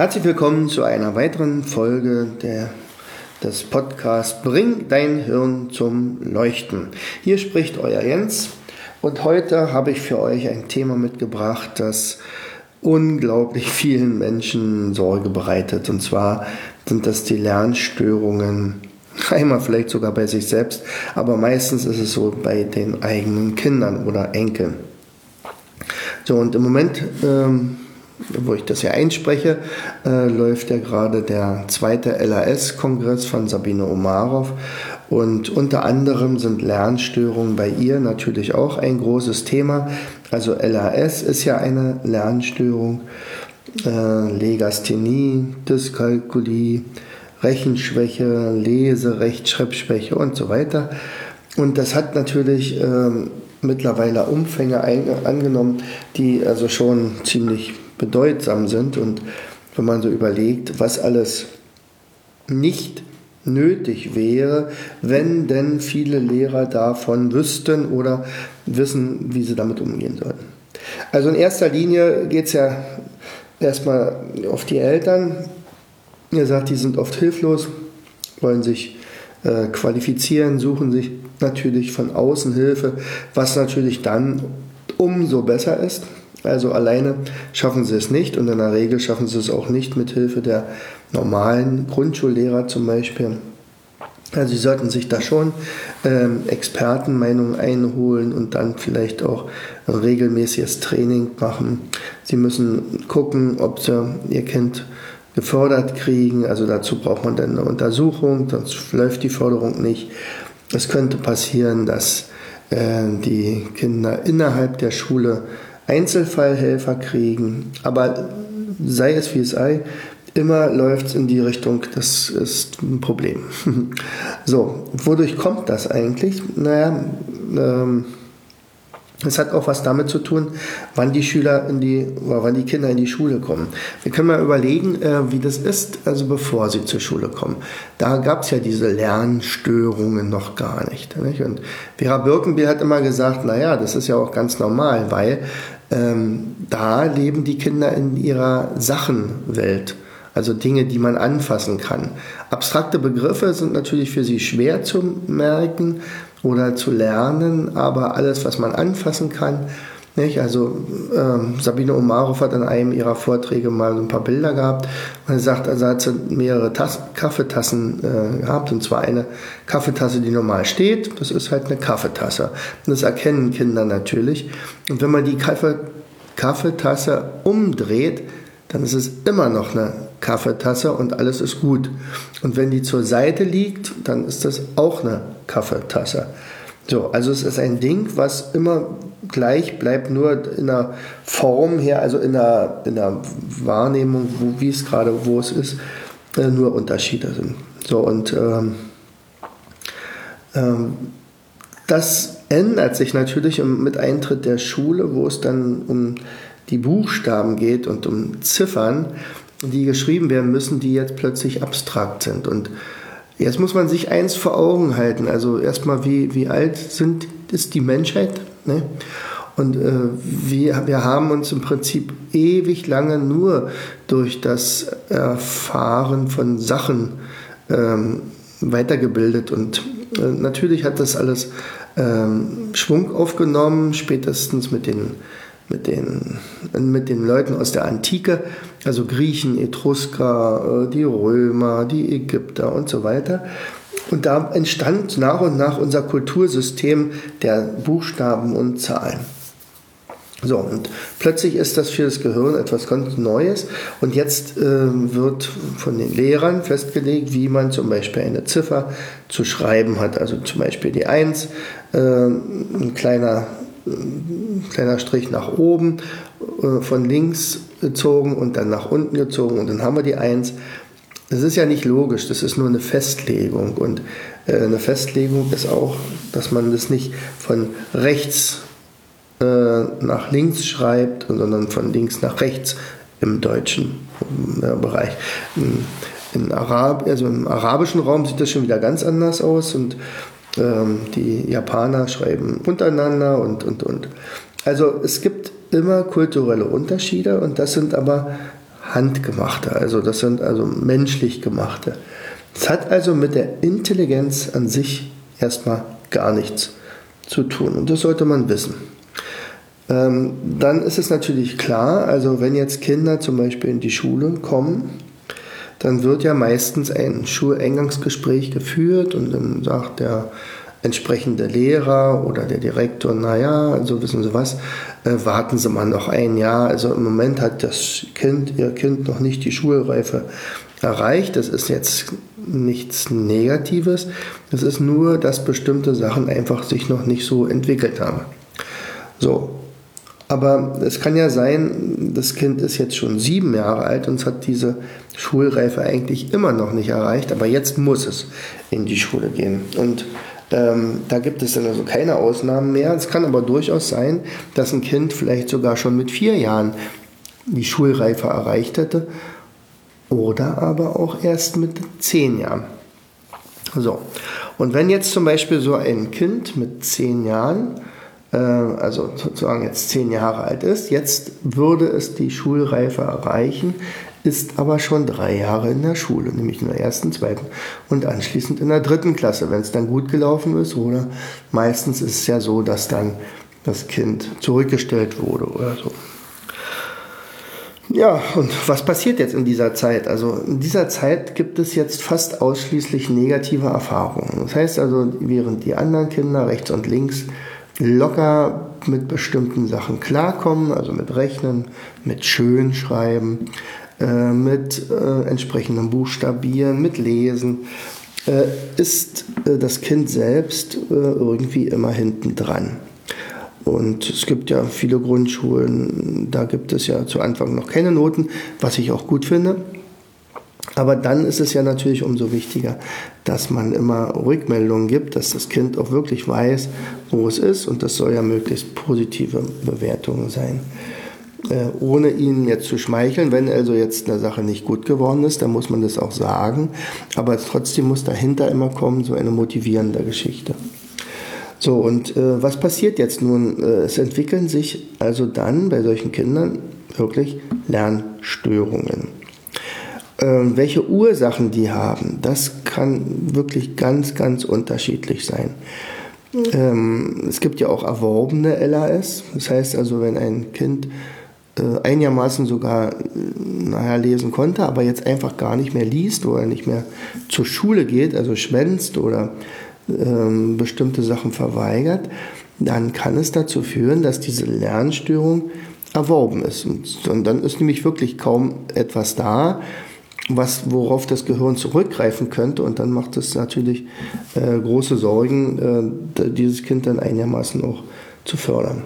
Herzlich willkommen zu einer weiteren Folge der, des Podcasts Bring dein Hirn zum Leuchten. Hier spricht euer Jens und heute habe ich für euch ein Thema mitgebracht, das unglaublich vielen Menschen Sorge bereitet. Und zwar sind das die Lernstörungen Einmal vielleicht sogar bei sich selbst, aber meistens ist es so bei den eigenen Kindern oder Enkeln. So, und im Moment ähm, wo ich das ja einspreche, äh, läuft ja gerade der zweite LAS-Kongress von Sabine Omarov. Und unter anderem sind Lernstörungen bei ihr natürlich auch ein großes Thema. Also LAS ist ja eine Lernstörung, äh, Legasthenie, Dyskalkulie, Rechenschwäche, Lese-, Rechtschreibschwäche und so weiter. Und das hat natürlich ähm, mittlerweile Umfänge angenommen, die also schon ziemlich bedeutsam sind. Und wenn man so überlegt, was alles nicht nötig wäre, wenn denn viele Lehrer davon wüssten oder wissen, wie sie damit umgehen sollten. Also in erster Linie geht es ja erstmal auf die Eltern. Ihr sagt, die sind oft hilflos, wollen sich äh, qualifizieren, suchen sich natürlich von außen Hilfe, was natürlich dann umso besser ist. Also alleine schaffen sie es nicht und in der Regel schaffen sie es auch nicht mit Hilfe der normalen Grundschullehrer zum Beispiel. Also sie sollten sich da schon ähm, Expertenmeinungen einholen und dann vielleicht auch ein regelmäßiges Training machen. Sie müssen gucken, ob sie ihr Kind gefördert kriegen. Also dazu braucht man dann eine Untersuchung, sonst läuft die Förderung nicht. Es könnte passieren, dass äh, die Kinder innerhalb der Schule Einzelfallhelfer kriegen. Aber sei es wie es sei, immer läuft es in die Richtung, das ist ein Problem. so, wodurch kommt das eigentlich? Naja, ähm, es hat auch was damit zu tun, wann die Schüler in die, wann die Kinder in die Schule kommen. Wir können mal überlegen, äh, wie das ist, also bevor sie zur Schule kommen. Da gab es ja diese Lernstörungen noch gar nicht. Und Vera Birkenbiel hat immer gesagt, naja, das ist ja auch ganz normal, weil ähm, da leben die Kinder in ihrer Sachenwelt. Also Dinge, die man anfassen kann. Abstrakte Begriffe sind natürlich für sie schwer zu merken, oder zu lernen, aber alles, was man anfassen kann, nicht? Also ähm, Sabine Omarov hat in einem ihrer Vorträge mal so ein paar Bilder gehabt und er sagt, also hat sie mehrere Tass Kaffeetassen äh, gehabt und zwar eine Kaffeetasse, die normal steht, das ist halt eine Kaffeetasse. Und das erkennen Kinder natürlich. Und wenn man die Kaffee Kaffeetasse umdreht, dann ist es immer noch eine Kaffeetasse und alles ist gut. Und wenn die zur Seite liegt, dann ist das auch eine Kaffeetasse. So, also es ist ein Ding, was immer gleich bleibt, nur in der Form her, also in der, in der Wahrnehmung, wo, wie es gerade, wo es ist, äh, nur Unterschiede sind. So, und ähm, ähm, das ändert sich natürlich mit Eintritt der Schule, wo es dann um die Buchstaben geht und um Ziffern, die geschrieben werden müssen, die jetzt plötzlich abstrakt sind. Und jetzt muss man sich eins vor Augen halten. Also erstmal, wie, wie alt sind, ist die Menschheit? Ne? Und äh, wir, wir haben uns im Prinzip ewig lange nur durch das Erfahren von Sachen ähm, weitergebildet. Und äh, natürlich hat das alles ähm, Schwung aufgenommen, spätestens mit den mit den, mit den Leuten aus der Antike, also Griechen, Etrusker, äh, die Römer, die Ägypter und so weiter. Und da entstand nach und nach unser Kultursystem der Buchstaben und Zahlen. So, und plötzlich ist das für das Gehirn etwas ganz Neues. Und jetzt äh, wird von den Lehrern festgelegt, wie man zum Beispiel eine Ziffer zu schreiben hat. Also zum Beispiel die 1, äh, ein kleiner kleiner Strich nach oben äh, von links gezogen und dann nach unten gezogen und dann haben wir die 1. Das ist ja nicht logisch, das ist nur eine Festlegung. Und äh, eine Festlegung ist auch, dass man das nicht von rechts äh, nach links schreibt, sondern von links nach rechts im deutschen Bereich. In Arab, also im arabischen Raum sieht das schon wieder ganz anders aus und ähm, die Japaner schreiben untereinander und, und, und. Also es gibt immer kulturelle Unterschiede und das sind aber handgemachte, also das sind also menschlich gemachte. Es hat also mit der Intelligenz an sich erstmal gar nichts zu tun und das sollte man wissen. Ähm, dann ist es natürlich klar, also wenn jetzt Kinder zum Beispiel in die Schule kommen, dann wird ja meistens ein Schuleingangsgespräch geführt und dann sagt der entsprechende Lehrer oder der Direktor, naja, also wissen Sie was, äh, warten Sie mal noch ein Jahr. Also im Moment hat das Kind, Ihr Kind noch nicht die Schulreife erreicht. Das ist jetzt nichts Negatives. Das ist nur, dass bestimmte Sachen einfach sich noch nicht so entwickelt haben. So. Aber es kann ja sein, das Kind ist jetzt schon sieben Jahre alt und es hat diese Schulreife eigentlich immer noch nicht erreicht, aber jetzt muss es in die Schule gehen. Und ähm, da gibt es dann also keine Ausnahmen mehr. Es kann aber durchaus sein, dass ein Kind vielleicht sogar schon mit vier Jahren die Schulreife erreicht hätte oder aber auch erst mit zehn Jahren. So, und wenn jetzt zum Beispiel so ein Kind mit zehn Jahren, also sozusagen jetzt zehn Jahre alt ist, jetzt würde es die Schulreife erreichen, ist aber schon drei Jahre in der Schule, nämlich in der ersten, zweiten und anschließend in der dritten Klasse, wenn es dann gut gelaufen ist. Oder meistens ist es ja so, dass dann das Kind zurückgestellt wurde oder so. Ja, und was passiert jetzt in dieser Zeit? Also in dieser Zeit gibt es jetzt fast ausschließlich negative Erfahrungen. Das heißt also, während die anderen Kinder rechts und links locker mit bestimmten Sachen klarkommen, also mit Rechnen, mit Schönschreiben, äh, mit äh, entsprechendem Buchstabieren, mit Lesen, äh, ist äh, das Kind selbst äh, irgendwie immer hinten dran. Und es gibt ja viele Grundschulen, da gibt es ja zu Anfang noch keine Noten, was ich auch gut finde. Aber dann ist es ja natürlich umso wichtiger, dass man immer Rückmeldungen gibt, dass das Kind auch wirklich weiß, wo es ist. Und das soll ja möglichst positive Bewertungen sein. Äh, ohne ihnen jetzt zu schmeicheln. Wenn also jetzt eine Sache nicht gut geworden ist, dann muss man das auch sagen. Aber trotzdem muss dahinter immer kommen so eine motivierende Geschichte. So, und äh, was passiert jetzt nun? Äh, es entwickeln sich also dann bei solchen Kindern wirklich Lernstörungen. Ähm, welche Ursachen die haben, das kann wirklich ganz, ganz unterschiedlich sein. Ähm, es gibt ja auch erworbene LAS. Das heißt also, wenn ein Kind äh, einigermaßen sogar naja, lesen konnte, aber jetzt einfach gar nicht mehr liest oder nicht mehr zur Schule geht, also schwänzt oder ähm, bestimmte Sachen verweigert, dann kann es dazu führen, dass diese Lernstörung erworben ist. Und, und dann ist nämlich wirklich kaum etwas da, was, worauf das Gehirn zurückgreifen könnte. Und dann macht es natürlich äh, große Sorgen, äh, dieses Kind dann einigermaßen auch zu fördern.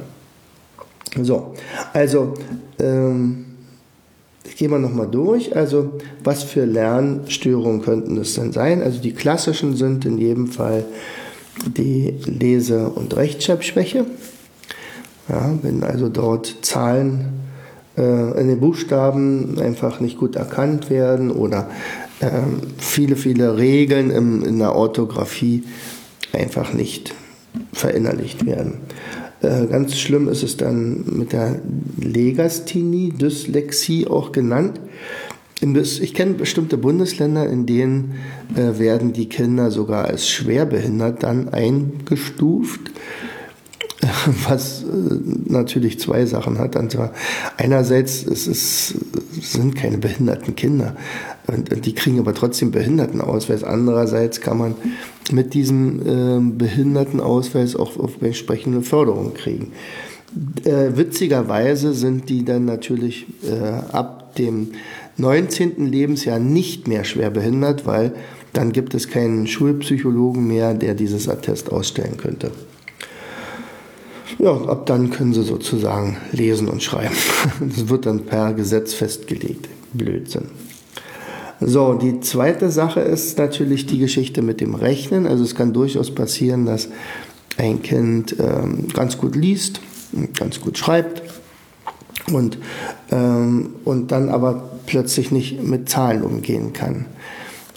So, also ähm, gehen wir nochmal durch. Also, was für Lernstörungen könnten es denn sein? Also, die klassischen sind in jedem Fall die Lese- und Rechtschreibschwäche. Ja, wenn also dort Zahlen in den Buchstaben einfach nicht gut erkannt werden oder äh, viele, viele Regeln im, in der Orthographie einfach nicht verinnerlicht werden. Äh, ganz schlimm ist es dann mit der Legasthenie, Dyslexie auch genannt. Ich kenne bestimmte Bundesländer, in denen äh, werden die Kinder sogar als schwerbehindert dann eingestuft, was äh, natürlich zwei Sachen hat. Und zwar einerseits es ist, sind keine behinderten Kinder und, die kriegen aber trotzdem Behindertenausweis. Andererseits kann man mit diesem äh, Behindertenausweis auch auf entsprechende Förderung kriegen. Äh, witzigerweise sind die dann natürlich äh, ab dem 19. Lebensjahr nicht mehr schwer behindert, weil dann gibt es keinen Schulpsychologen mehr, der dieses Attest ausstellen könnte. Ja, ab dann können sie sozusagen lesen und schreiben. Das wird dann per Gesetz festgelegt. Blödsinn. So, die zweite Sache ist natürlich die Geschichte mit dem Rechnen. Also es kann durchaus passieren, dass ein Kind ähm, ganz gut liest, ganz gut schreibt und, ähm, und dann aber plötzlich nicht mit Zahlen umgehen kann.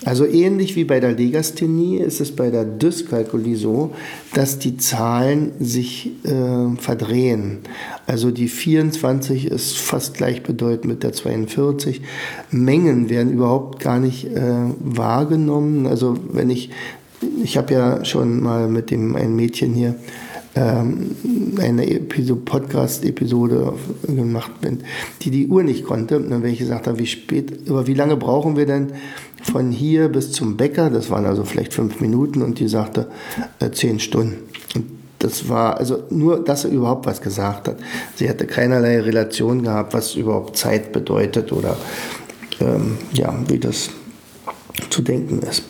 Also ähnlich wie bei der Legasthenie ist es bei der Dyskalkulie so, dass die Zahlen sich äh, verdrehen. Also die 24 ist fast gleichbedeutend mit der 42. Mengen werden überhaupt gar nicht äh, wahrgenommen. Also wenn ich, ich habe ja schon mal mit dem ein Mädchen hier ähm, eine Podcast-Episode gemacht bin, die die Uhr nicht konnte. Und dann, wenn ich gesagt habe, wie spät, aber wie lange brauchen wir denn von hier bis zum Bäcker? Das waren also vielleicht fünf Minuten und die sagte äh, zehn Stunden. Und das war also nur, dass er überhaupt was gesagt hat. Sie hatte keinerlei Relation gehabt, was überhaupt Zeit bedeutet oder ähm, ja, wie das zu denken ist.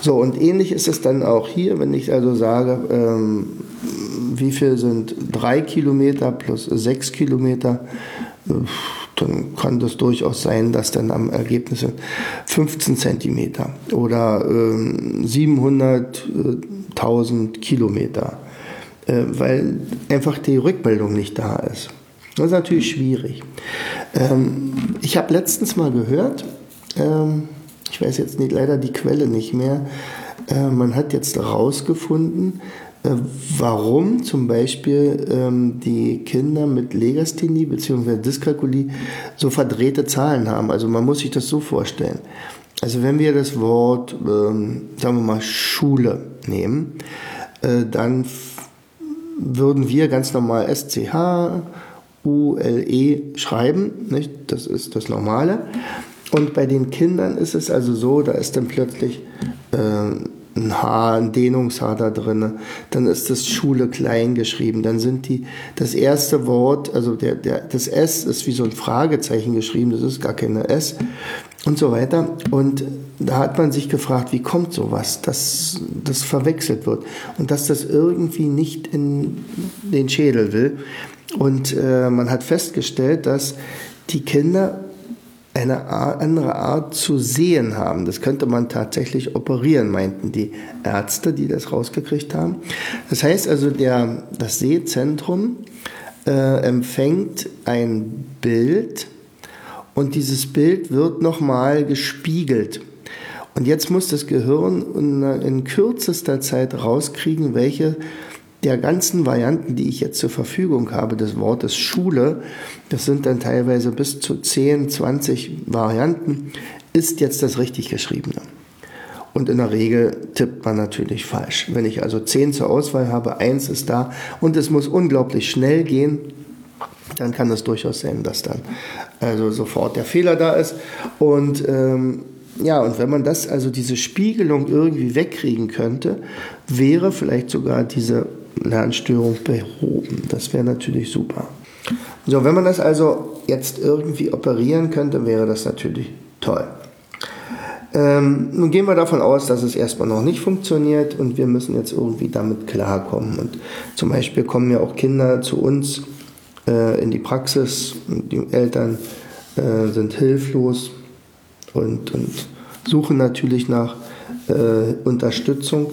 So, und ähnlich ist es dann auch hier, wenn ich also sage, ähm, wie viel sind drei Kilometer plus sechs Kilometer, dann kann das durchaus sein, dass dann am Ergebnis 15 Zentimeter oder äh, 700.000 Kilometer, äh, weil einfach die Rückmeldung nicht da ist. Das ist natürlich schwierig. Ähm, ich habe letztens mal gehört, ähm, ich weiß jetzt nicht, leider die Quelle nicht mehr, äh, man hat jetzt herausgefunden, äh, warum zum Beispiel ähm, die Kinder mit Legasthenie bzw. Dyskalkulie so verdrehte Zahlen haben. Also man muss sich das so vorstellen. Also wenn wir das Wort, ähm, sagen wir mal, Schule nehmen, äh, dann würden wir ganz normal SCH, ULE schreiben, nicht? das ist das Normale. Und bei den Kindern ist es also so, da ist dann plötzlich äh, ein H, ein Dehnungs-H da drin, dann ist das Schule klein geschrieben, dann sind die, das erste Wort, also der, der, das S ist wie so ein Fragezeichen geschrieben, das ist gar keine S und so weiter. Und da hat man sich gefragt, wie kommt sowas, dass das verwechselt wird und dass das irgendwie nicht in den Schädel will. Und äh, man hat festgestellt, dass die Kinder eine andere Art zu sehen haben. Das könnte man tatsächlich operieren, meinten die Ärzte, die das rausgekriegt haben. Das heißt also, der, das Sehzentrum äh, empfängt ein Bild und dieses Bild wird nochmal gespiegelt. Und jetzt muss das Gehirn in, in kürzester Zeit rauskriegen, welche der ganzen Varianten, die ich jetzt zur Verfügung habe, des Wortes Schule, das sind dann teilweise bis zu 10, 20 Varianten, ist jetzt das richtig geschriebene. Und in der Regel tippt man natürlich falsch. Wenn ich also 10 zur Auswahl habe, eins ist da und es muss unglaublich schnell gehen, dann kann es durchaus sein, dass dann also sofort der Fehler da ist. Und ähm, ja, und wenn man das, also diese Spiegelung irgendwie wegkriegen könnte, wäre vielleicht sogar diese Lernstörung behoben. Das wäre natürlich super. So, wenn man das also jetzt irgendwie operieren könnte, wäre das natürlich toll. Ähm, nun gehen wir davon aus, dass es erstmal noch nicht funktioniert und wir müssen jetzt irgendwie damit klarkommen. Und zum Beispiel kommen ja auch Kinder zu uns äh, in die Praxis, die Eltern äh, sind hilflos und, und suchen natürlich nach äh, Unterstützung.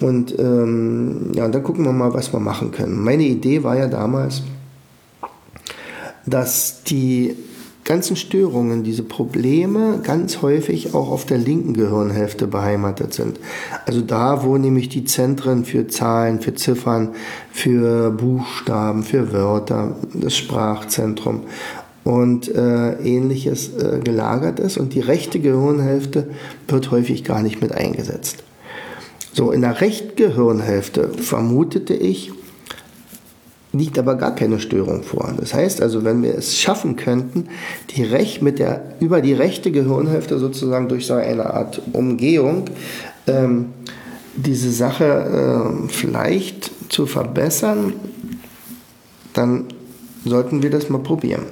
Und ähm, ja, dann gucken wir mal, was wir machen können. Meine Idee war ja damals, dass die ganzen Störungen, diese Probleme ganz häufig auch auf der linken Gehirnhälfte beheimatet sind. Also da, wo nämlich die Zentren für Zahlen, für Ziffern, für Buchstaben, für Wörter, das Sprachzentrum und äh, ähnliches äh, gelagert ist. Und die rechte Gehirnhälfte wird häufig gar nicht mit eingesetzt. So, in der rechten Gehirnhälfte vermutete ich, liegt aber gar keine Störung vor. Das heißt also, wenn wir es schaffen könnten, die Rech mit der, über die rechte Gehirnhälfte sozusagen durch so eine Art Umgehung ähm, diese Sache äh, vielleicht zu verbessern, dann sollten wir das mal probieren.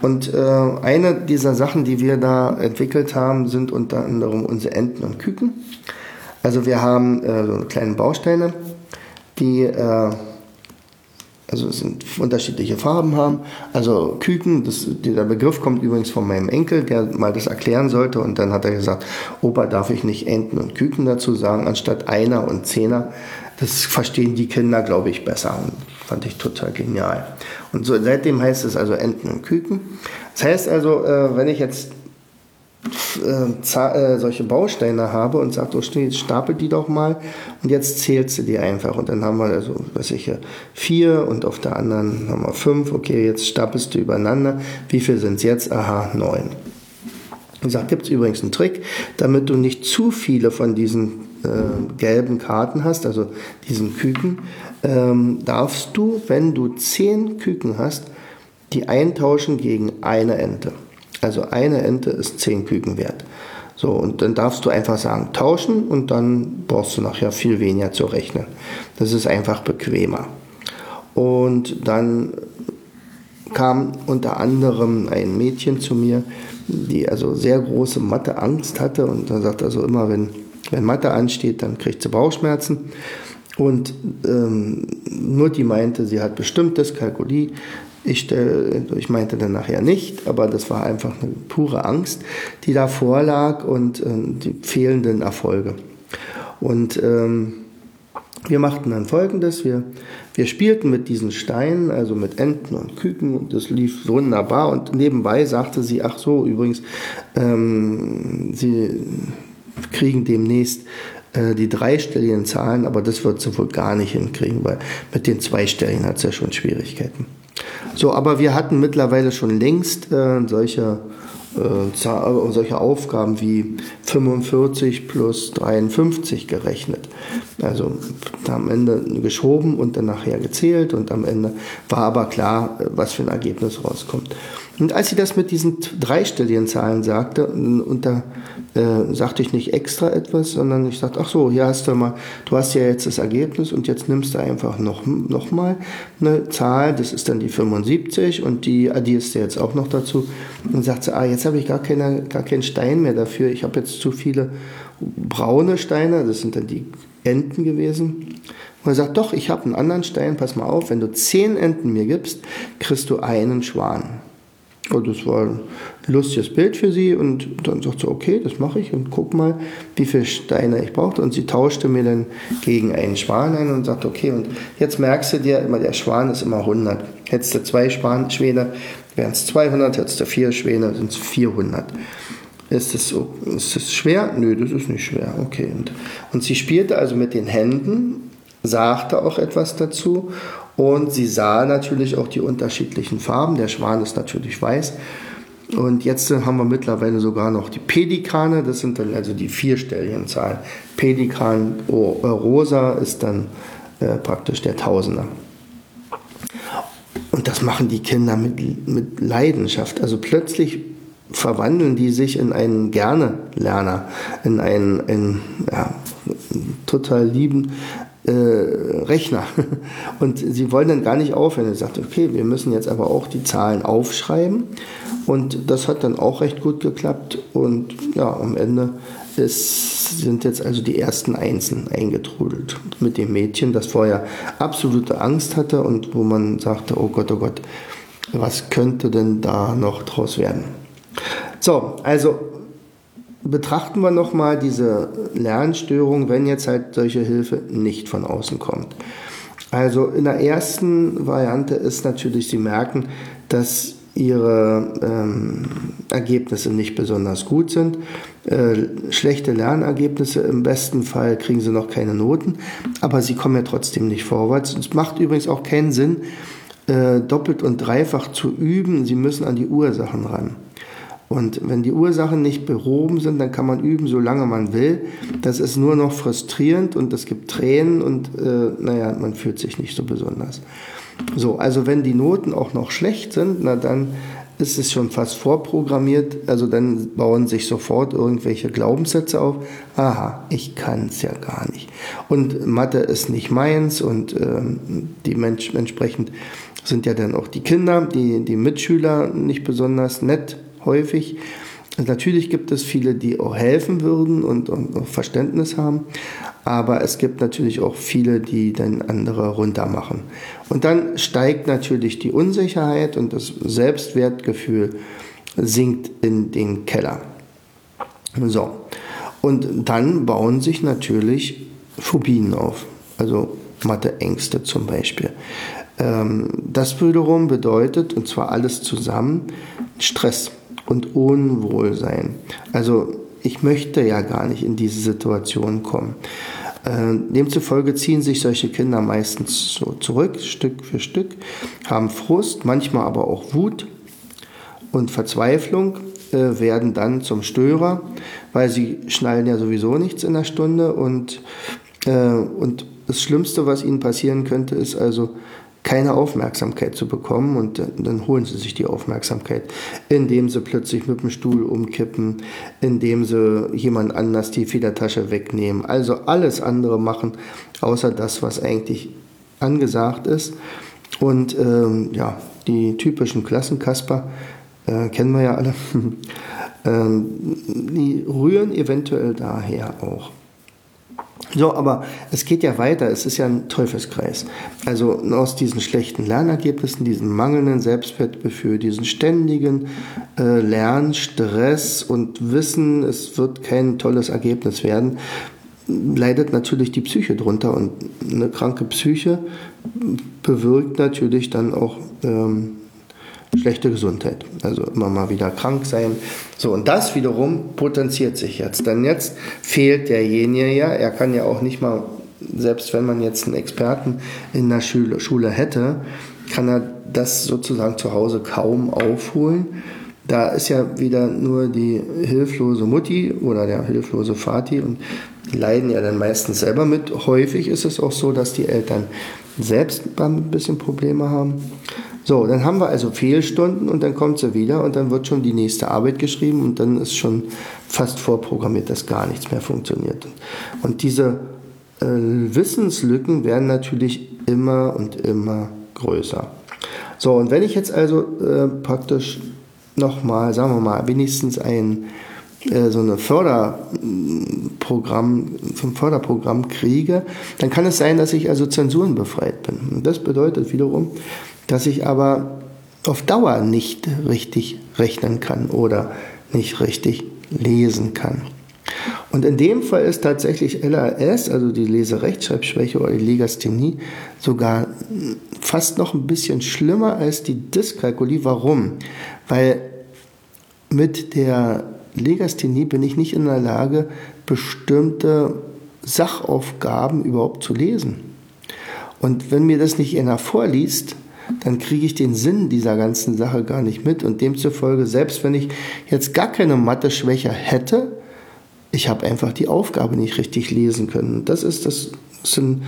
Und äh, eine dieser Sachen, die wir da entwickelt haben, sind unter anderem unsere Enten und Küken. Also wir haben äh, so kleine Bausteine, die äh, also sind unterschiedliche Farben haben. Also Küken, das, dieser Begriff kommt übrigens von meinem Enkel, der mal das erklären sollte und dann hat er gesagt, Opa, darf ich nicht Enten und Küken dazu sagen, anstatt Einer und Zehner. Das verstehen die Kinder, glaube ich, besser. Und fand ich total genial. Und so, seitdem heißt es also Enten und Küken. Das heißt also, äh, wenn ich jetzt äh, äh, solche Bausteine habe und sagt, oh, stapel die doch mal und jetzt zählst du die einfach. Und dann haben wir also, was ich hier, vier und auf der anderen haben wir fünf. Okay, jetzt stapelst du übereinander. Wie viel sind es jetzt? Aha, neun. Wie gesagt, gibt es übrigens einen Trick, damit du nicht zu viele von diesen äh, gelben Karten hast, also diesen Küken, ähm, darfst du, wenn du zehn Küken hast, die eintauschen gegen eine Ente. Also eine Ente ist 10 Küken wert. So, und dann darfst du einfach sagen, tauschen und dann brauchst du nachher viel weniger zu rechnen. Das ist einfach bequemer. Und dann kam unter anderem ein Mädchen zu mir, die also sehr große Matheangst hatte und dann sagt also immer, wenn, wenn Mathe ansteht, dann kriegt sie Bauchschmerzen. Und ähm, nur die meinte, sie hat bestimmt Dyskalkulie, ich, ich meinte dann nachher nicht, aber das war einfach eine pure Angst, die da vorlag und äh, die fehlenden Erfolge. Und ähm, wir machten dann folgendes: wir, wir spielten mit diesen Steinen, also mit Enten und Küken, und das lief wunderbar. Und nebenbei sagte sie: Ach so, übrigens, ähm, Sie kriegen demnächst äh, die dreistelligen Zahlen, aber das wird sie wohl gar nicht hinkriegen, weil mit den zweistelligen hat sie ja schon Schwierigkeiten. So, aber wir hatten mittlerweile schon längst äh, solche, äh, äh solche Aufgaben wie 45 plus 53 gerechnet. Also am Ende geschoben und dann nachher gezählt und am Ende war aber klar, äh, was für ein Ergebnis rauskommt. Und als sie das mit diesen dreistelligen Zahlen sagte, und da äh, sagte ich nicht extra etwas, sondern ich sagte, ach so, hier hast du mal, du hast ja jetzt das Ergebnis und jetzt nimmst du einfach noch, noch mal eine Zahl, das ist dann die 75 und die addierst du jetzt auch noch dazu. Und sagt sie, ah, jetzt habe ich gar, keine, gar keinen Stein mehr dafür, ich habe jetzt zu viele braune Steine, das sind dann die Enten gewesen. Und er sagt, doch, ich habe einen anderen Stein, pass mal auf, wenn du zehn Enten mir gibst, kriegst du einen Schwan. Und das war ein lustiges Bild für sie und dann sagt sie, okay, das mache ich und guck mal, wie viele Steine ich brauchte. Und sie tauschte mir dann gegen einen Schwan ein und sagt, okay, und jetzt merkst du dir immer, der Schwan ist immer 100. Hättest du zwei Schwan Schwäne, wären es 200, hättest du vier Schwäne, sind es 400. Ist das, so, ist das schwer? Nö, das ist nicht schwer. Okay. Und, und sie spielte also mit den Händen, sagte auch etwas dazu und sie sah natürlich auch die unterschiedlichen Farben. Der Schwan ist natürlich weiß. Und jetzt haben wir mittlerweile sogar noch die Pelikane, das sind dann also die vierstelligen Zahlen. Pelikan oh, äh, rosa ist dann äh, praktisch der Tausender. Und das machen die Kinder mit, mit Leidenschaft. Also plötzlich verwandeln die sich in einen Gerne-Lerner, in einen, einen ja, total lieben äh, Rechner. Und sie wollen dann gar nicht aufhören. Sie sagt, okay, wir müssen jetzt aber auch die Zahlen aufschreiben. Und das hat dann auch recht gut geklappt. Und ja, am Ende ist, sind jetzt also die ersten Einsen eingetrudelt mit dem Mädchen, das vorher absolute Angst hatte und wo man sagte, oh Gott, oh Gott, was könnte denn da noch draus werden? So, also betrachten wir nochmal diese Lernstörung, wenn jetzt halt solche Hilfe nicht von außen kommt. Also in der ersten Variante ist natürlich, Sie merken, dass Ihre ähm, Ergebnisse nicht besonders gut sind. Äh, schlechte Lernergebnisse, im besten Fall kriegen Sie noch keine Noten, aber Sie kommen ja trotzdem nicht vorwärts. Es macht übrigens auch keinen Sinn, äh, doppelt und dreifach zu üben. Sie müssen an die Ursachen ran. Und wenn die Ursachen nicht behoben sind, dann kann man üben, solange man will. Das ist nur noch frustrierend und es gibt Tränen und äh, naja, man fühlt sich nicht so besonders. So, also wenn die Noten auch noch schlecht sind, na dann ist es schon fast vorprogrammiert. Also dann bauen sich sofort irgendwelche Glaubenssätze auf. Aha, ich kann es ja gar nicht. Und Mathe ist nicht meins und ähm, die Mensch, entsprechend sind ja dann auch die Kinder, die, die Mitschüler nicht besonders nett häufig. Natürlich gibt es viele, die auch helfen würden und, und Verständnis haben, aber es gibt natürlich auch viele, die dann andere runtermachen. Und dann steigt natürlich die Unsicherheit und das Selbstwertgefühl sinkt in den Keller. So. Und dann bauen sich natürlich Phobien auf, also Matheängste zum Beispiel. Ähm, das wiederum bedeutet, und zwar alles zusammen, Stress und Unwohlsein. Also ich möchte ja gar nicht in diese Situation kommen. Äh, demzufolge ziehen sich solche Kinder meistens so zurück, Stück für Stück, haben Frust, manchmal aber auch Wut und Verzweiflung, äh, werden dann zum Störer, weil sie schnallen ja sowieso nichts in der Stunde und, äh, und das Schlimmste, was ihnen passieren könnte, ist also keine Aufmerksamkeit zu bekommen und dann holen sie sich die Aufmerksamkeit, indem sie plötzlich mit dem Stuhl umkippen, indem sie jemand anders die Federtasche wegnehmen. Also alles andere machen, außer das, was eigentlich angesagt ist. Und ähm, ja, die typischen Klassenkasper äh, kennen wir ja alle. ähm, die rühren eventuell daher auch. So, aber es geht ja weiter. Es ist ja ein Teufelskreis. Also aus diesen schlechten Lernergebnissen, diesem mangelnden Selbstwertgefühl, diesen ständigen äh, Lernstress und Wissen, es wird kein tolles Ergebnis werden, leidet natürlich die Psyche drunter. Und eine kranke Psyche bewirkt natürlich dann auch ähm, schlechte Gesundheit. Also immer mal wieder krank sein. So, und das wiederum potenziert sich jetzt. Denn jetzt fehlt derjenige ja, er kann ja auch nicht mal, selbst wenn man jetzt einen Experten in der Schule, Schule hätte, kann er das sozusagen zu Hause kaum aufholen. Da ist ja wieder nur die hilflose Mutti oder der hilflose Vati und die leiden ja dann meistens selber mit. Häufig ist es auch so, dass die Eltern selbst ein bisschen Probleme haben. So, dann haben wir also Fehlstunden und dann kommt sie wieder und dann wird schon die nächste Arbeit geschrieben und dann ist schon fast vorprogrammiert, dass gar nichts mehr funktioniert. Und diese äh, Wissenslücken werden natürlich immer und immer größer. So, und wenn ich jetzt also äh, praktisch nochmal, sagen wir mal, wenigstens ein äh, so eine Förderprogramm, ein Förderprogramm kriege, dann kann es sein, dass ich also zensurenbefreit bin. Und das bedeutet wiederum, dass ich aber auf Dauer nicht richtig rechnen kann oder nicht richtig lesen kann. Und in dem Fall ist tatsächlich LAS, also die Leserechtschreibschwäche oder die Legasthenie, sogar fast noch ein bisschen schlimmer als die Dyskalkulie. Warum? Weil mit der Legasthenie bin ich nicht in der Lage, bestimmte Sachaufgaben überhaupt zu lesen. Und wenn mir das nicht einer vorliest, dann kriege ich den Sinn dieser ganzen Sache gar nicht mit. Und demzufolge, selbst wenn ich jetzt gar keine Mathe-Schwäche hätte, ich habe einfach die Aufgabe nicht richtig lesen können. Das ist das sind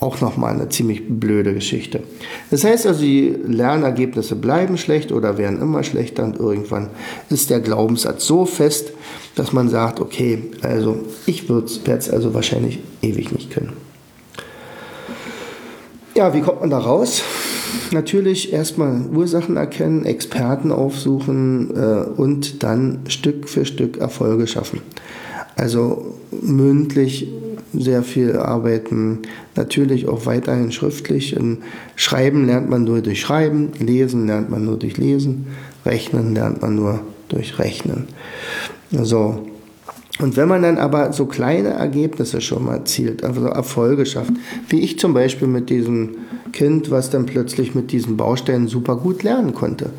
auch nochmal eine ziemlich blöde Geschichte. Das heißt also, die Lernergebnisse bleiben schlecht oder werden immer schlechter und irgendwann ist der Glaubenssatz so fest, dass man sagt, okay, also ich werde es also wahrscheinlich ewig nicht können. Ja, wie kommt man da raus? Natürlich erstmal Ursachen erkennen, Experten aufsuchen äh, und dann Stück für Stück Erfolge schaffen. Also mündlich sehr viel arbeiten, natürlich auch weiterhin schriftlich. Schreiben lernt man nur durch Schreiben, Lesen lernt man nur durch Lesen, Rechnen lernt man nur durch Rechnen. So. Und wenn man dann aber so kleine Ergebnisse schon mal erzielt, also Erfolge schafft, wie ich zum Beispiel mit diesem Kind, was dann plötzlich mit diesen Baustellen super gut lernen konnte.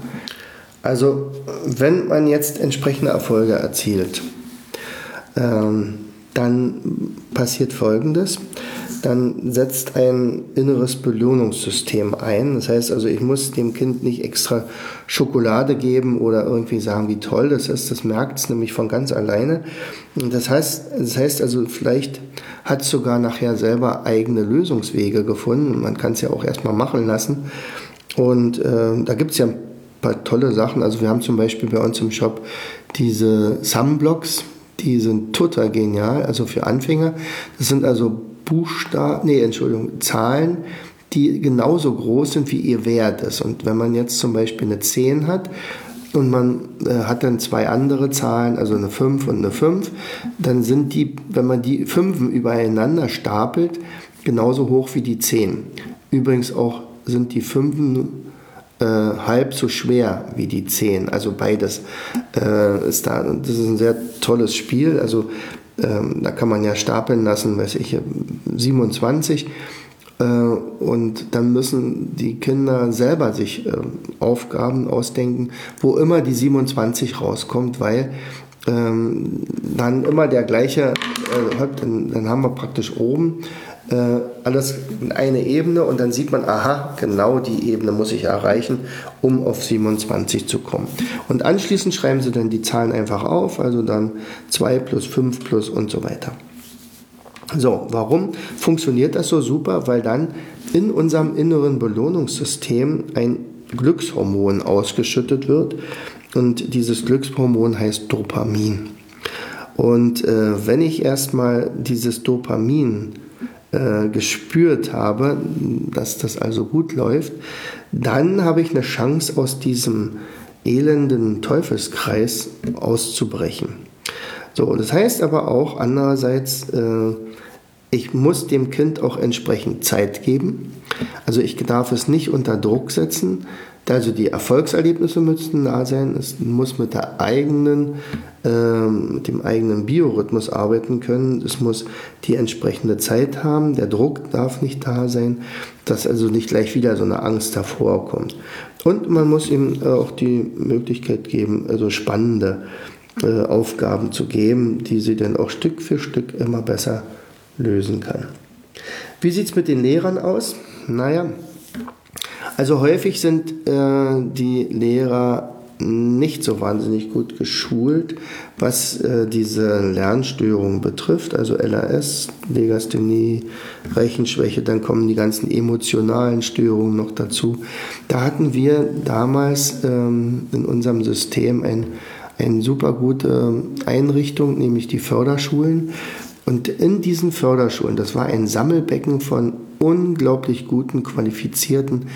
Also wenn man jetzt entsprechende Erfolge erzielt, ähm, dann passiert Folgendes. Dann setzt ein inneres Belohnungssystem ein. Das heißt also, ich muss dem Kind nicht extra Schokolade geben oder irgendwie sagen, wie toll das ist. Das merkt es nämlich von ganz alleine. Das heißt, das heißt also, vielleicht hat es sogar nachher selber eigene Lösungswege gefunden. Man kann es ja auch erstmal machen lassen. Und äh, da gibt es ja ein paar tolle Sachen. Also wir haben zum Beispiel bei uns im Shop diese Sumblocks die sind total genial, also für Anfänger. Das sind also Buchstaben, nee, Entschuldigung, Zahlen, die genauso groß sind, wie ihr Wert ist. Und wenn man jetzt zum Beispiel eine 10 hat und man äh, hat dann zwei andere Zahlen, also eine 5 und eine 5, dann sind die, wenn man die Fünfen übereinander stapelt, genauso hoch wie die 10. Übrigens auch sind die Fünfen äh, halb so schwer wie die 10. Also beides äh, ist da. Und das ist ein sehr tolles Spiel. Also ähm, da kann man ja stapeln lassen, weiß ich, 27 äh, und dann müssen die Kinder selber sich äh, Aufgaben ausdenken, wo immer die 27 rauskommt, weil ähm, dann immer der gleiche, äh, dann, haben wir praktisch oben alles in eine Ebene und dann sieht man, aha, genau die Ebene muss ich erreichen, um auf 27 zu kommen. Und anschließend schreiben sie dann die Zahlen einfach auf, also dann 2 plus 5 plus und so weiter. So, warum funktioniert das so super? Weil dann in unserem inneren Belohnungssystem ein Glückshormon ausgeschüttet wird und dieses Glückshormon heißt Dopamin. Und äh, wenn ich erstmal dieses Dopamin äh, gespürt habe, dass das also gut läuft, dann habe ich eine Chance aus diesem elenden Teufelskreis auszubrechen. So, das heißt aber auch andererseits, äh, ich muss dem Kind auch entsprechend Zeit geben. Also ich darf es nicht unter Druck setzen. Also die Erfolgserlebnisse müssten da sein. Es muss mit der eigenen, äh, mit dem eigenen Biorhythmus arbeiten können. Es muss die entsprechende Zeit haben. Der Druck darf nicht da sein, dass also nicht gleich wieder so eine Angst hervorkommt. Und man muss ihm auch die Möglichkeit geben, also spannende äh, Aufgaben zu geben, die sie dann auch Stück für Stück immer besser lösen kann. Wie sieht es mit den Lehrern aus? Naja, also häufig sind äh, die Lehrer nicht so wahnsinnig gut geschult, was äh, diese Lernstörungen betrifft, also LAS, Legasthenie, Rechenschwäche, dann kommen die ganzen emotionalen Störungen noch dazu. Da hatten wir damals ähm, in unserem System ein, eine super gute Einrichtung, nämlich die Förderschulen, und in diesen Förderschulen, das war ein Sammelbecken von unglaublich guten, qualifizierten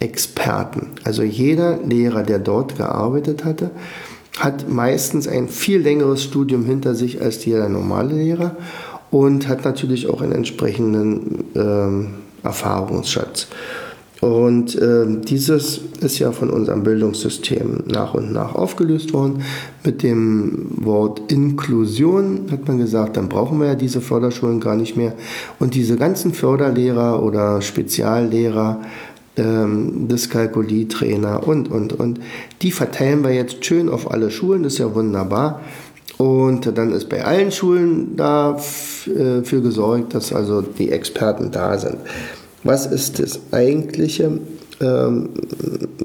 Experten. Also jeder Lehrer, der dort gearbeitet hatte, hat meistens ein viel längeres Studium hinter sich als jeder normale Lehrer und hat natürlich auch einen entsprechenden ähm, Erfahrungsschatz. Und äh, dieses ist ja von unserem Bildungssystem nach und nach aufgelöst worden. Mit dem Wort Inklusion hat man gesagt, dann brauchen wir ja diese Förderschulen gar nicht mehr. Und diese ganzen Förderlehrer oder Speziallehrer, ähm, Dyskalkulietrainer und, und, und, die verteilen wir jetzt schön auf alle Schulen. Das ist ja wunderbar. Und dann ist bei allen Schulen dafür äh, gesorgt, dass also die Experten da sind. Was ist das eigentliche ähm,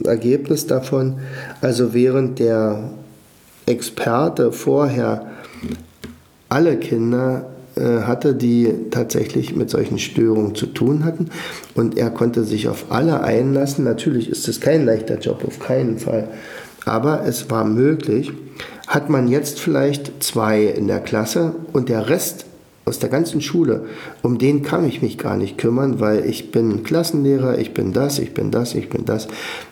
Ergebnis davon? Also während der Experte vorher alle Kinder hatte, die tatsächlich mit solchen Störungen zu tun hatten und er konnte sich auf alle einlassen. Natürlich ist es kein leichter Job, auf keinen Fall. Aber es war möglich. Hat man jetzt vielleicht zwei in der Klasse und der Rest aus der ganzen Schule, um den kann ich mich gar nicht kümmern, weil ich bin Klassenlehrer, ich bin das, ich bin das, ich bin das.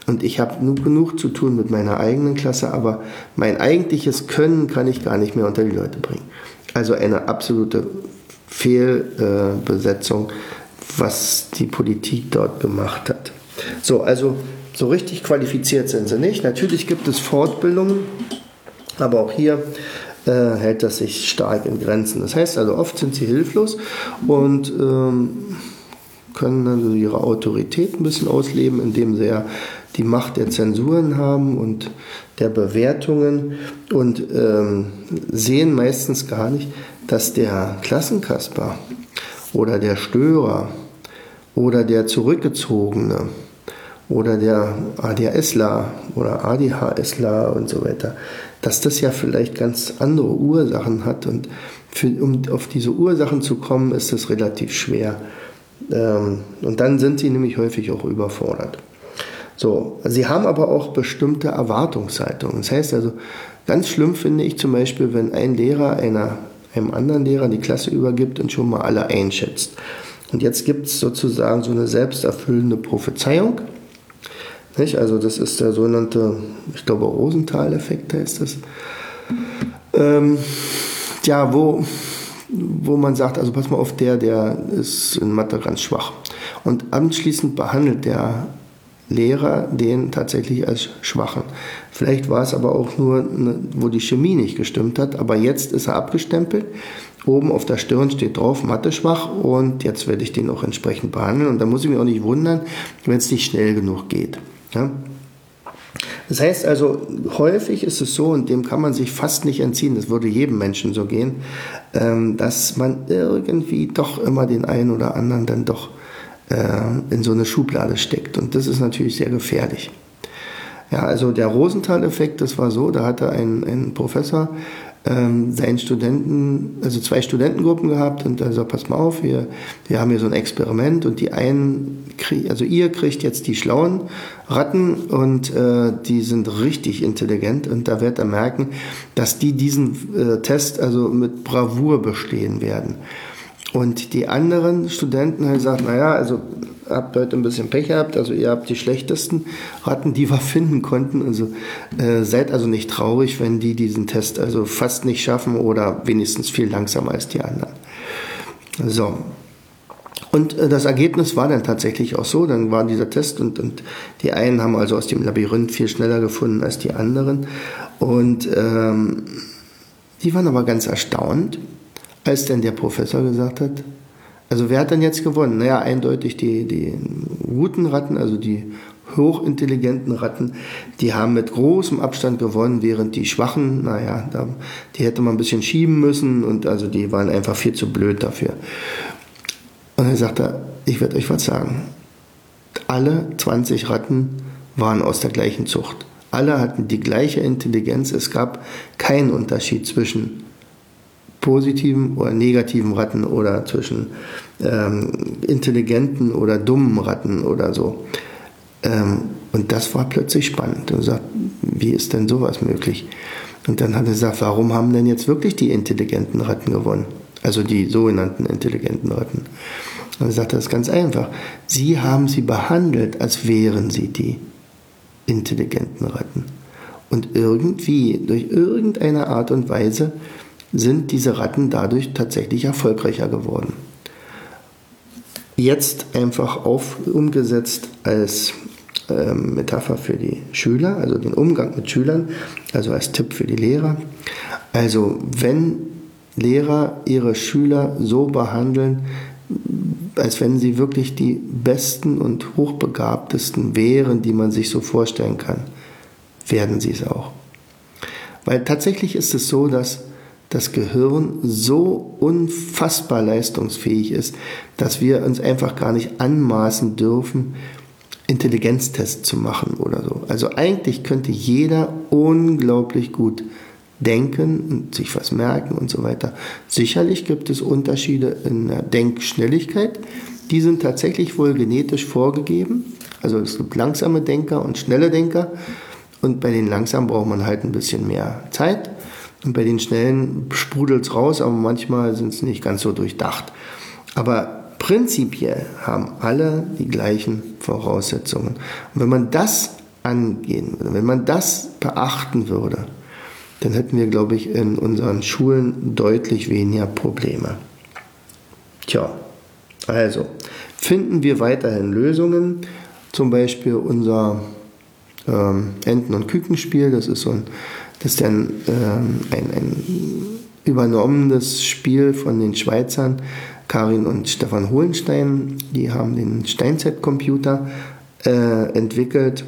Und ich habe nur genug zu tun mit meiner eigenen Klasse, aber mein eigentliches Können kann ich gar nicht mehr unter die Leute bringen. Also eine absolute Fehlbesetzung, was die Politik dort gemacht hat. So, also so richtig qualifiziert sind sie nicht. Natürlich gibt es Fortbildungen, aber auch hier äh, hält das sich stark in Grenzen. Das heißt also, oft sind sie hilflos und ähm, können also ihre Autorität ein bisschen ausleben, indem sie ja die Macht der Zensuren haben und der Bewertungen und ähm, sehen meistens gar nicht, dass der Klassenkasper oder der Störer oder der Zurückgezogene oder der ADHSler oder ADHSler und so weiter, dass das ja vielleicht ganz andere Ursachen hat und für, um auf diese Ursachen zu kommen, ist das relativ schwer. Ähm, und dann sind sie nämlich häufig auch überfordert. So, sie haben aber auch bestimmte Erwartungshaltungen. Das heißt also, ganz schlimm finde ich zum Beispiel, wenn ein Lehrer einer, einem anderen Lehrer die Klasse übergibt und schon mal alle einschätzt. Und jetzt gibt es sozusagen so eine selbsterfüllende Prophezeiung Nicht? Also das ist der sogenannte, ich glaube Rosenthal-Effekt heißt das. Ähm, ja, wo, wo man sagt, also pass mal auf, der, der ist in Mathe ganz schwach. Und anschließend behandelt der Lehrer den tatsächlich als Schwachen. Vielleicht war es aber auch nur, wo die Chemie nicht gestimmt hat, aber jetzt ist er abgestempelt. Oben auf der Stirn steht drauf, Mathe schwach und jetzt werde ich den auch entsprechend behandeln. Und da muss ich mich auch nicht wundern, wenn es nicht schnell genug geht. Ja? Das heißt also, häufig ist es so, und dem kann man sich fast nicht entziehen, das würde jedem Menschen so gehen, ähm, dass man irgendwie doch immer den einen oder anderen dann doch in so eine Schublade steckt. Und das ist natürlich sehr gefährlich. Ja, also der Rosenthal-Effekt, das war so, da hatte ein, ein Professor ähm, seinen Studenten, also zwei Studentengruppen gehabt und er sagt, pass mal auf, wir, wir haben hier so ein Experiment und die einen, krieg, also ihr kriegt jetzt die schlauen Ratten und äh, die sind richtig intelligent und da werdet ihr merken, dass die diesen äh, Test also mit Bravour bestehen werden. Und die anderen Studenten haben gesagt, naja, also habt heute ein bisschen Pech gehabt, also ihr habt die schlechtesten Ratten, die wir finden konnten. Also äh, seid also nicht traurig, wenn die diesen Test also fast nicht schaffen oder wenigstens viel langsamer als die anderen. So. Und äh, das Ergebnis war dann tatsächlich auch so, dann war dieser Test und, und die einen haben also aus dem Labyrinth viel schneller gefunden als die anderen. Und ähm, die waren aber ganz erstaunt, als dann der Professor gesagt hat, also wer hat denn jetzt gewonnen? Naja, eindeutig die, die guten Ratten, also die hochintelligenten Ratten, die haben mit großem Abstand gewonnen, während die schwachen, naja, da, die hätte man ein bisschen schieben müssen und also die waren einfach viel zu blöd dafür. Und er, ich werde euch was sagen. Alle 20 Ratten waren aus der gleichen Zucht. Alle hatten die gleiche Intelligenz. Es gab keinen Unterschied zwischen positiven oder negativen Ratten oder zwischen ähm, intelligenten oder dummen Ratten oder so. Ähm, und das war plötzlich spannend. Und sagt, wie ist denn sowas möglich? Und dann hat er gesagt, warum haben denn jetzt wirklich die intelligenten Ratten gewonnen? Also die sogenannten intelligenten Ratten. Und er sagt, das ist ganz einfach. Sie haben sie behandelt, als wären sie die intelligenten Ratten. Und irgendwie, durch irgendeine Art und Weise, sind diese Ratten dadurch tatsächlich erfolgreicher geworden. Jetzt einfach auf, umgesetzt als äh, Metapher für die Schüler, also den Umgang mit Schülern, also als Tipp für die Lehrer. Also wenn Lehrer ihre Schüler so behandeln, als wenn sie wirklich die besten und hochbegabtesten wären, die man sich so vorstellen kann, werden sie es auch. Weil tatsächlich ist es so, dass das Gehirn so unfassbar leistungsfähig ist, dass wir uns einfach gar nicht anmaßen dürfen, Intelligenztests zu machen oder so. Also eigentlich könnte jeder unglaublich gut denken und sich was merken und so weiter. Sicherlich gibt es Unterschiede in der Denkschnelligkeit. Die sind tatsächlich wohl genetisch vorgegeben. Also es gibt langsame Denker und schnelle Denker. Und bei den langsamen braucht man halt ein bisschen mehr Zeit. Und bei den Schnellen sprudelt es raus, aber manchmal sind es nicht ganz so durchdacht. Aber prinzipiell haben alle die gleichen Voraussetzungen. Und wenn man das angehen würde, wenn man das beachten würde, dann hätten wir, glaube ich, in unseren Schulen deutlich weniger Probleme. Tja, also finden wir weiterhin Lösungen, zum Beispiel unser ähm, Enten- und Kükenspiel, das ist so ein das ist dann ähm, ein, ein übernommenes Spiel von den Schweizern, Karin und Stefan Hohenstein. Die haben den Steinzeit-Computer äh, entwickelt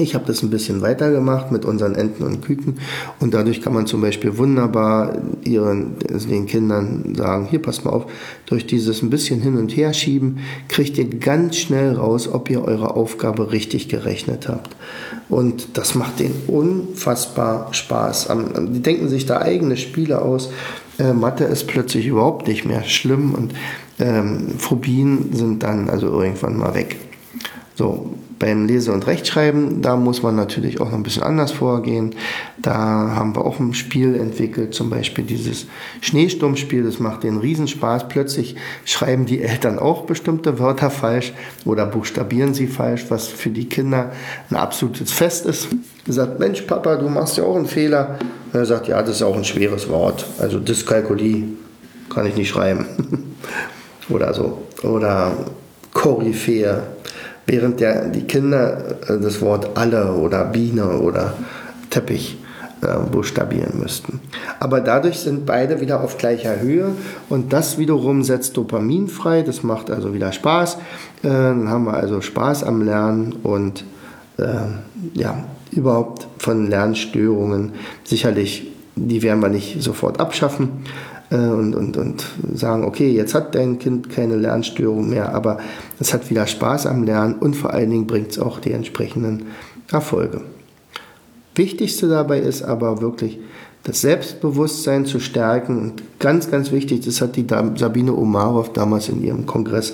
ich habe das ein bisschen weitergemacht mit unseren Enten und Küken und dadurch kann man zum Beispiel wunderbar ihren, also den Kindern sagen, hier passt mal auf, durch dieses ein bisschen hin und her schieben, kriegt ihr ganz schnell raus, ob ihr eure Aufgabe richtig gerechnet habt. Und das macht denen unfassbar Spaß. Die denken sich da eigene Spiele aus. Äh, Mathe ist plötzlich überhaupt nicht mehr schlimm und ähm, Phobien sind dann also irgendwann mal weg. So, Beim Lese- und Rechtschreiben, da muss man natürlich auch noch ein bisschen anders vorgehen. Da haben wir auch ein Spiel entwickelt, zum Beispiel dieses Schneesturmspiel, das macht den Riesenspaß. Plötzlich schreiben die Eltern auch bestimmte Wörter falsch oder buchstabieren sie falsch, was für die Kinder ein absolutes Fest ist. Er sagt, Mensch, Papa, du machst ja auch einen Fehler. Er sagt, ja, das ist auch ein schweres Wort. Also Dyskalkulie kann ich nicht schreiben. oder so. Oder Koryphäe während der, die Kinder äh, das Wort alle oder Biene oder Teppich äh, buchstabieren müssten. Aber dadurch sind beide wieder auf gleicher Höhe und das wiederum setzt Dopamin frei, das macht also wieder Spaß. Äh, dann haben wir also Spaß am Lernen und äh, ja, überhaupt von Lernstörungen sicherlich, die werden wir nicht sofort abschaffen, äh, und, und, und sagen, okay, jetzt hat dein Kind keine Lernstörung mehr, aber es hat wieder Spaß am Lernen und vor allen Dingen bringt es auch die entsprechenden Erfolge. Wichtigste dabei ist aber wirklich, das Selbstbewusstsein zu stärken und ganz, ganz wichtig, das hat die Sabine Omarov damals in ihrem Kongress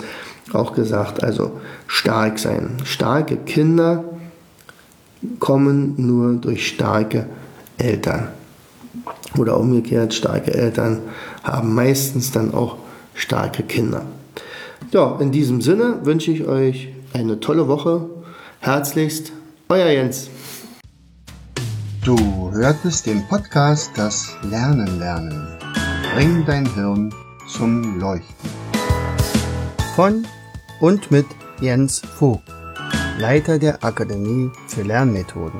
auch gesagt, also stark sein. Starke Kinder kommen nur durch starke Eltern. Oder umgekehrt, starke Eltern haben meistens dann auch starke Kinder. Ja, in diesem Sinne wünsche ich euch eine tolle Woche. Herzlichst, euer Jens. Du hörtest den Podcast Das Lernen lernen. Bring dein Hirn zum Leuchten. Von und mit Jens Vogt, Leiter der Akademie für Lernmethoden.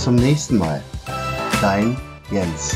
zum nächsten Mal. Dein Jens.